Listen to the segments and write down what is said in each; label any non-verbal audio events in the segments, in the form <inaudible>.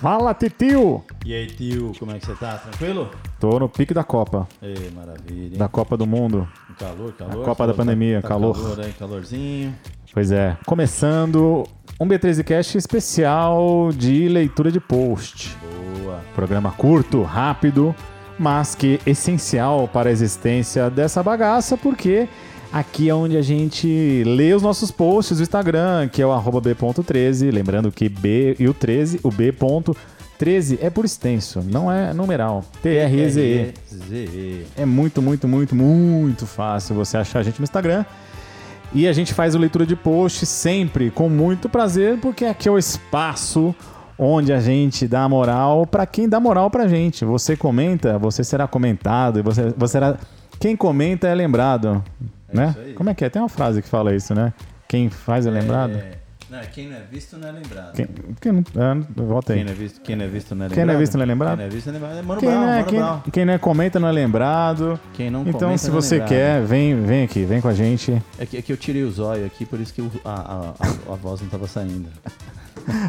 Fala, titio! E aí, tio, como é que você tá? Tranquilo? Tô no pique da Copa. Ei, maravilha. hein? Da Copa do Mundo. Um calor, calor. A Copa da Tá- pandemia, tá calor. calor aí, calorzinho. Pois é. Começando um B13 Cast especial de leitura de post. Boa. Programa curto, rápido, mas que essencial para a existência dessa bagaça, porque aqui é onde a gente lê os nossos posts do Instagram, que é o arroba b.13. Lembrando que B e o 13, o B.13 é por extenso, não é numeral. T-R-E-Z-E. Z-E. É muito, muito, muito, muito fácil você achar a gente no Instagram. E a gente faz o leitura de post sempre com muito prazer, porque aqui é o espaço onde a gente dá moral para quem dá moral pra gente. Você comenta, você será comentado, e você, você será. Quem comenta é lembrado. Né? isso aí. Como é que é? Tem uma frase que fala isso, né? Quem faz é lembrado? É, não, quem não é visto não é lembrado. Quem, quem não. É, volta aí. Quem não é visto, quem não é visto não é lembrado. Quem não é visto não é lembrado? Quem não é visto não é lembrado. É Mano Quem Brown, não, é, Mano quem, Brown. quem não é comenta não é lembrado. Quem não Então, comenta se não é você lembrado. quer, vem, vem aqui, vem com a gente. É que, é que eu tirei o zóio aqui, por isso que o- a, a, a, a voz não tava saindo.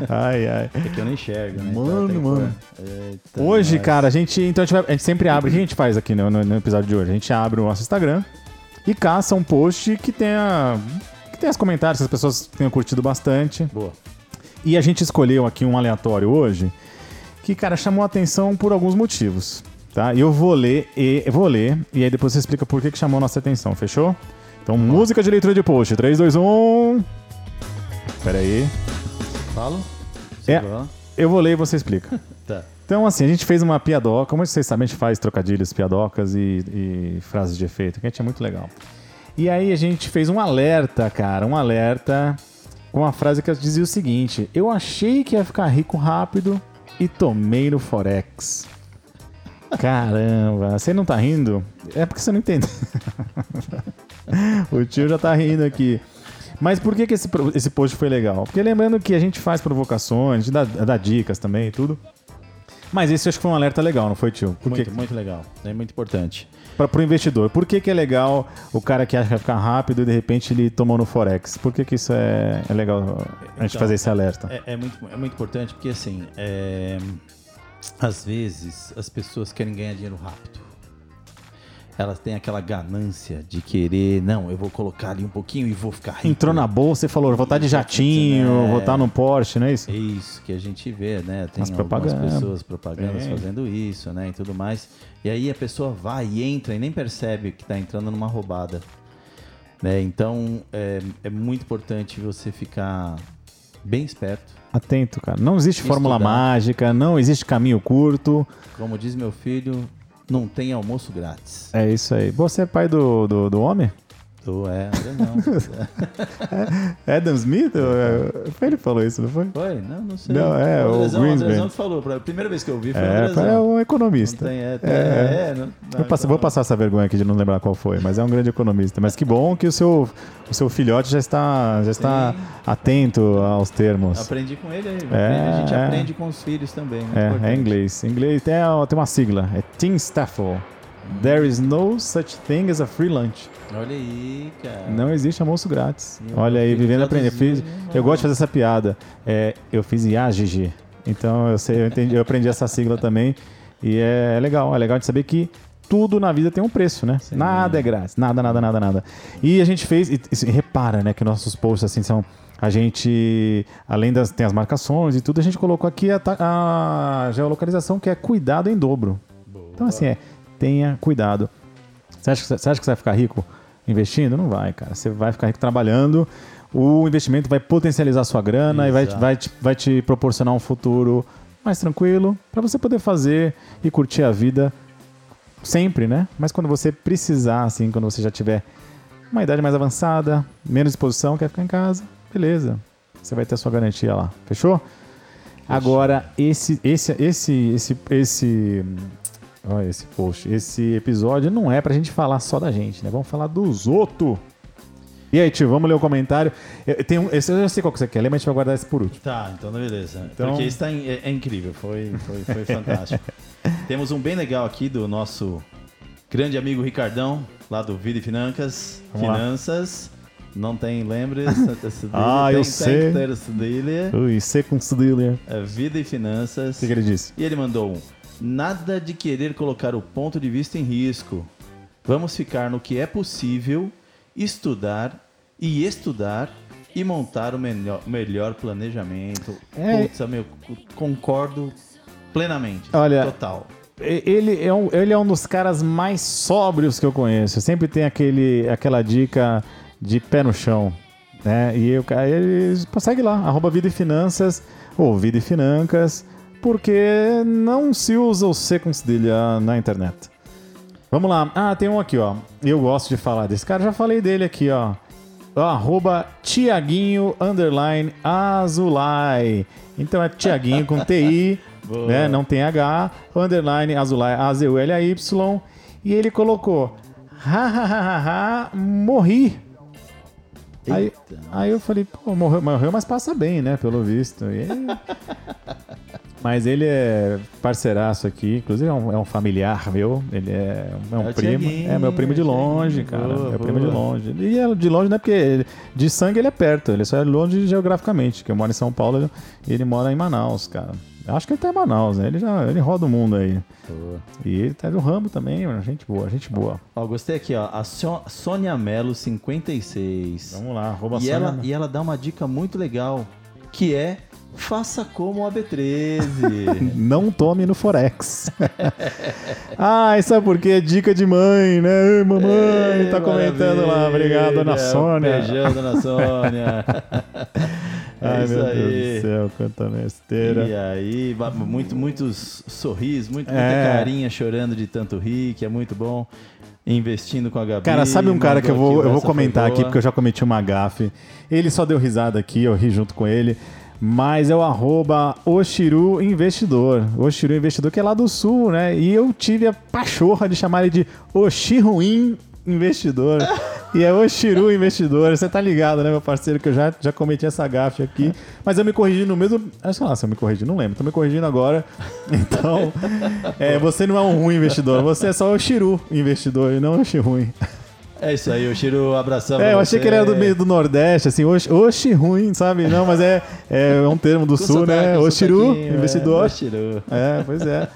Ai, ai. É que eu não enxergo, né? Mano, que mano. Eita, Hoje, nós. cara, a gente, então a gente, vai- a gente sempre abre, o que a gente faz aqui no, no- no episódio de hoje? A gente abre o nosso Instagram e caça um post que tenha, que tenha os comentários que as pessoas tenham curtido bastante. Boa. E a gente escolheu aqui um aleatório hoje que, cara, chamou a atenção por alguns motivos, tá? E eu vou ler, e eu vou ler, e aí depois você explica por que, que chamou a nossa atenção, fechou? Então, música de leitura de post, 3, 2, 1... Pera aí. Falo? É. Eu vou ler e você explica. <laughs> Então, assim, a gente fez uma piadoca. Como vocês sabem, a gente faz trocadilhos, piadocas e, e frases de efeito, que a gente é muito legal. E aí a gente fez um alerta, cara, um alerta com uma frase que dizia o seguinte: Eu achei que ia ficar rico rápido e tomei no Forex. Caramba, você não tá rindo? É porque você não entende. <laughs> o tio já tá rindo aqui. Mas por que, que esse, esse post foi legal? Porque lembrando que a gente faz provocações, a gente dá, dá dicas também e tudo. Mas esse acho que foi um alerta legal, não foi, tio? Por Muito, que, muito legal. É muito importante. para pro investidor. Por que, que é legal o cara que acha que vai ficar rápido e de repente ele tomou no Forex? Por que, que isso é, é legal a gente Então, fazer esse alerta? É, é muito, é muito importante porque, assim, é, às vezes as pessoas querem ganhar dinheiro rápido. Elas têm aquela ganância de querer, não, eu vou colocar ali um pouquinho e vou ficar rico. Entrou na bolsa e falou, vou estar de jatinho, É. vou estar no Porsche, não é isso? É isso que a gente vê, né? Tem As algumas pessoas propagandas É. fazendo isso, né? E tudo mais. E aí a pessoa vai e entra e nem percebe que está entrando numa roubada. Né? Então é, é muito importante você ficar bem esperto. Atento, cara. Não existe fórmula Estudar. mágica, não existe caminho curto. Como diz meu filho, não tem almoço grátis. É isso aí. Você é pai do, do, do homem? Ou é, não. <laughs> Adam Smith? É, Foi ele que falou isso, não foi? Foi? Não, não sei. Não, é, o o Andrezão, o falou. A primeira vez que eu vi foi o É, Andrezão. é um economista. tem, é, É. é, é, não- não, Vou passar, vou passar essa vergonha aqui de não lembrar qual foi, mas é um grande economista. Mas que bom que o seu, o seu filhote já está, já está Sim. atento aos termos. Aprendi com ele aí. É, a gente é. aprende com os filhos também. É, é inglês. Inglês tem, tem uma sigla, é Team Staffel. There is no such thing as a free lunch. Olha aí, cara. Não existe almoço grátis. Meu Olha aí, vivendo aprendendo. né, eu gosto de fazer essa piada. É, eu fiz IAGG. Então eu sei, eu, entendi, eu aprendi essa sigla também. E é, é legal, é legal de saber que tudo na vida tem um preço, né? Sim. Nada é grátis, nada, nada, nada, nada. E a gente fez, e, e repara, né, que nossos posts assim são a gente, além das tem as marcações e tudo, a gente colocou aqui a, a geolocalização que é cuidado em dobro. Então assim, é, tenha cuidado. Você acha, que, você acha que você vai ficar rico investindo? Não vai, cara. Você vai ficar rico trabalhando. O investimento vai potencializar a sua grana e vai, Exato. vai, te, vai te proporcionar um futuro mais tranquilo para você poder fazer e curtir a vida sempre, né? Mas quando você precisar, assim, quando você já tiver uma idade mais avançada, menos disposição, quer ficar em casa, beleza. Você vai ter a sua garantia lá. Fechou? Agora, esse, esse, esse, esse, esse, olha esse post, esse episódio não é pra gente falar só da gente, né? Vamos falar dos outros. E aí, tio, vamos ler o comentário. Eu, tem um, esse eu já sei qual que você quer ler, mas a gente vai guardar esse por último. Tá, então beleza. Então- Porque isso tá in- é, é incrível, foi, foi, foi fantástico. <laughs> Temos um bem legal aqui do nosso grande amigo Ricardão, lá do Vida e Financas. Vamos lá. Finanças. Não tem, lembre Santa <laughs> Cecília. Ah, tem, eu tem sei. que ter. Ui, C com. É vida e finanças. O que, que ele disse? E ele mandou um. Nada de querer colocar o ponto de vista em risco. Vamos ficar no que é possível, estudar e estudar e montar o melhor, melhor planejamento. É. Putz, meu, concordo plenamente. Olha, Total. Ele é, um, ele é um dos caras mais sóbrios que eu conheço. Sempre tem aquele, aquela dica de pé no chão. Né? E eu, ele segue lá, arroba Vida e Finanças, ou Vida e Financas, porque não se usa o C com cedilha na internet. Vamos lá. Ah, tem um aqui, ó. Eu gosto de falar desse cara, já falei dele aqui, ó. Arroba Tiaguinho underline Azulay. Então é Tiaguinho com TI, <laughs> né? Não tem H, underline Azulay, A-Z-U-L-A-Y. E ele colocou, ha, ha, ha, ha, ha, morri. Aí, aí eu falei, pô, morreu, morreu, mas passa bem, né? Pelo visto. Aí- <laughs> mas ele é parceiraço aqui, inclusive é um, é um familiar meu. Ele é, é um É primo. Tiaguinho, É meu primo de é longe, cara. Boa, meu primo de longe. E é de longe não é porque de sangue ele é perto, ele só é longe geograficamente, que eu moro em São Paulo e ele mora em Manaus, cara. Acho que ele tá em Manaus, né? Ele já ele roda o mundo aí. boa. E ele tá do ramo também, mano. Gente boa, gente boa. Ó, gostei aqui, ó. A So- Sônia Melo, 56. Vamos lá, arroba E Sônia. ela, e ela dá uma dica muito legal, que é faça como a B13. <laughs> Não tome no Forex. <laughs> ah, sabe por quê? Dica de mãe, né? Mamãe, Ei, tá comentando lá. Obrigado, dona Sônia. Beijão, dona Sônia. <laughs> é Ai, isso meu aí. Deus do céu, quanta besteira. E aí, muito, muitos sorrisos, muito, muita É. carinha chorando de tanto rir, que é muito bom. Investindo com a Gabi. Cara, sabe um cara que eu vou, eu vou comentar aqui porque eu já cometi uma gafe. Ele só deu risada aqui, eu ri junto com ele. Mas é o arroba Oshiru Investidor. Oshiru Investidor, que é lá do sul, né? E eu tive a pachorra de chamar ele de Oshiruin Investidor. <laughs> e é Oshiru Investidor. Você tá ligado, né, meu parceiro, que eu já, já cometi essa gafe aqui. Mas eu me corrigi no mesmo. Ah, sei lá se eu me corrigi, não lembro. Tô me corrigindo agora. <laughs> Então, é, você não é um ruim investidor. Você é só Oshiru Investidor e não Oshiruin. É isso aí, o Chiro, abração. É, eu achei você. que ele era do meio do Nordeste, assim, oxi, oxi ruim, sabe? Não, mas é, é um termo do Com sul, sotaque, né? sotaquinho, investidor. É, Oxiru. É, pois é.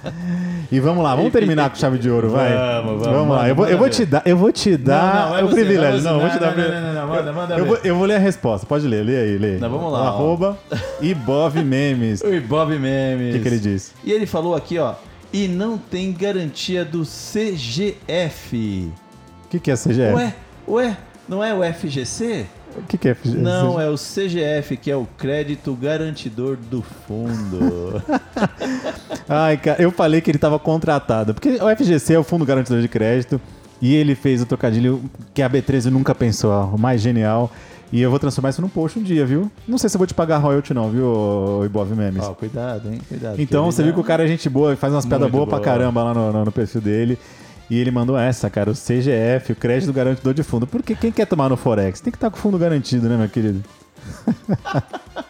E vamos lá, vamos terminar com chave de ouro, vai. Vamos, vamos, lá. manda, Eu vou, eu vou te dar, eu vou te dar não, é o você, privilégio. Não, eu vou te Não, dar o não, não, não, não, manda, manda eu, vou, eu vou ler a resposta. Pode ler, lê aí, lê. Não, vamos lá, O. Arroba <laughs> Ibov Memes. O Oi, Bob Memes. que, que ele disse? E ele falou aqui, ó. E não tem garantia do CGF. O que, que é CGF? Ué, ué, não é o FGC? O que, que é FGF? Não, é o CGF, que é o crédito garantidor do fundo. <laughs> Ai, cara, eu falei que ele estava contratado. Porque o FGC é o Fundo Garantidor de Crédito. E ele fez o trocadilho que a B13 nunca pensou, ó, o mais genial. E eu vou transformar isso num post um dia, viu? Não sei se eu vou te pagar royalty, não, viu, Ibov Memes? Ó, cuidado, hein? Cuidado. então, você viu que o cara é gente boa, faz umas piadas boas pra boa. caramba lá no, no- no perfil dele. E ele mandou essa, cara, o CGF, o crédito garantidor de fundo. Porque quem quer tomar no Forex? Tem que estar com o fundo garantido, né, meu querido? <laughs>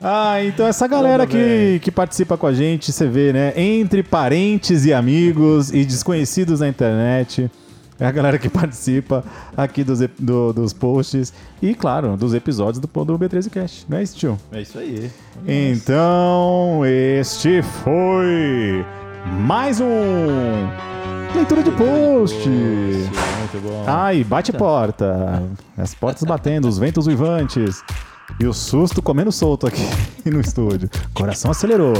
Ah, então essa galera que, que participa com a gente, você vê, né? Entre parentes e amigos e desconhecidos na internet. É a galera que <laughs> participa aqui dos, do- dos posts e, claro, dos episódios do, do B13 Cast. Não é isso, tio? É isso aí. Então, este foi mais um Leitura de Post. Muito bom. Ai, bate porta. As portas batendo, os ventos uivantes. E o susto comendo solto aqui <laughs> no estúdio. Coração acelerou.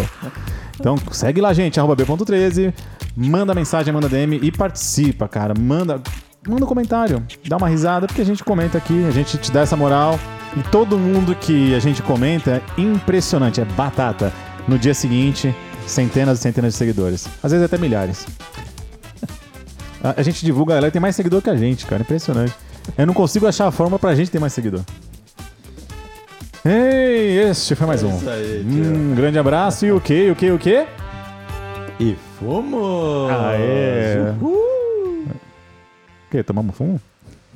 Então segue lá, gente, arroba B.13. Manda mensagem, manda DM e participa, cara. Manda, manda um comentário. Dá uma risada, porque a gente comenta aqui, a gente te dá essa moral. E todo mundo que a gente comenta é impressionante, é batata. No dia seguinte, centenas e centenas de seguidores. Às vezes até milhares. A, a gente divulga, ela tem mais seguidor que a gente, cara. Impressionante. Eu não consigo achar a forma pra gente ter mais seguidor. Ei, este foi mais É um. isso aí. Hum, grande abraço e o quê? O quê? O quê? E fomos! Aê. Uhul. O quê? Tomamos fumo?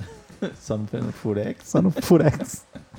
<laughs> Só no Furex. Só no Furex. <laughs>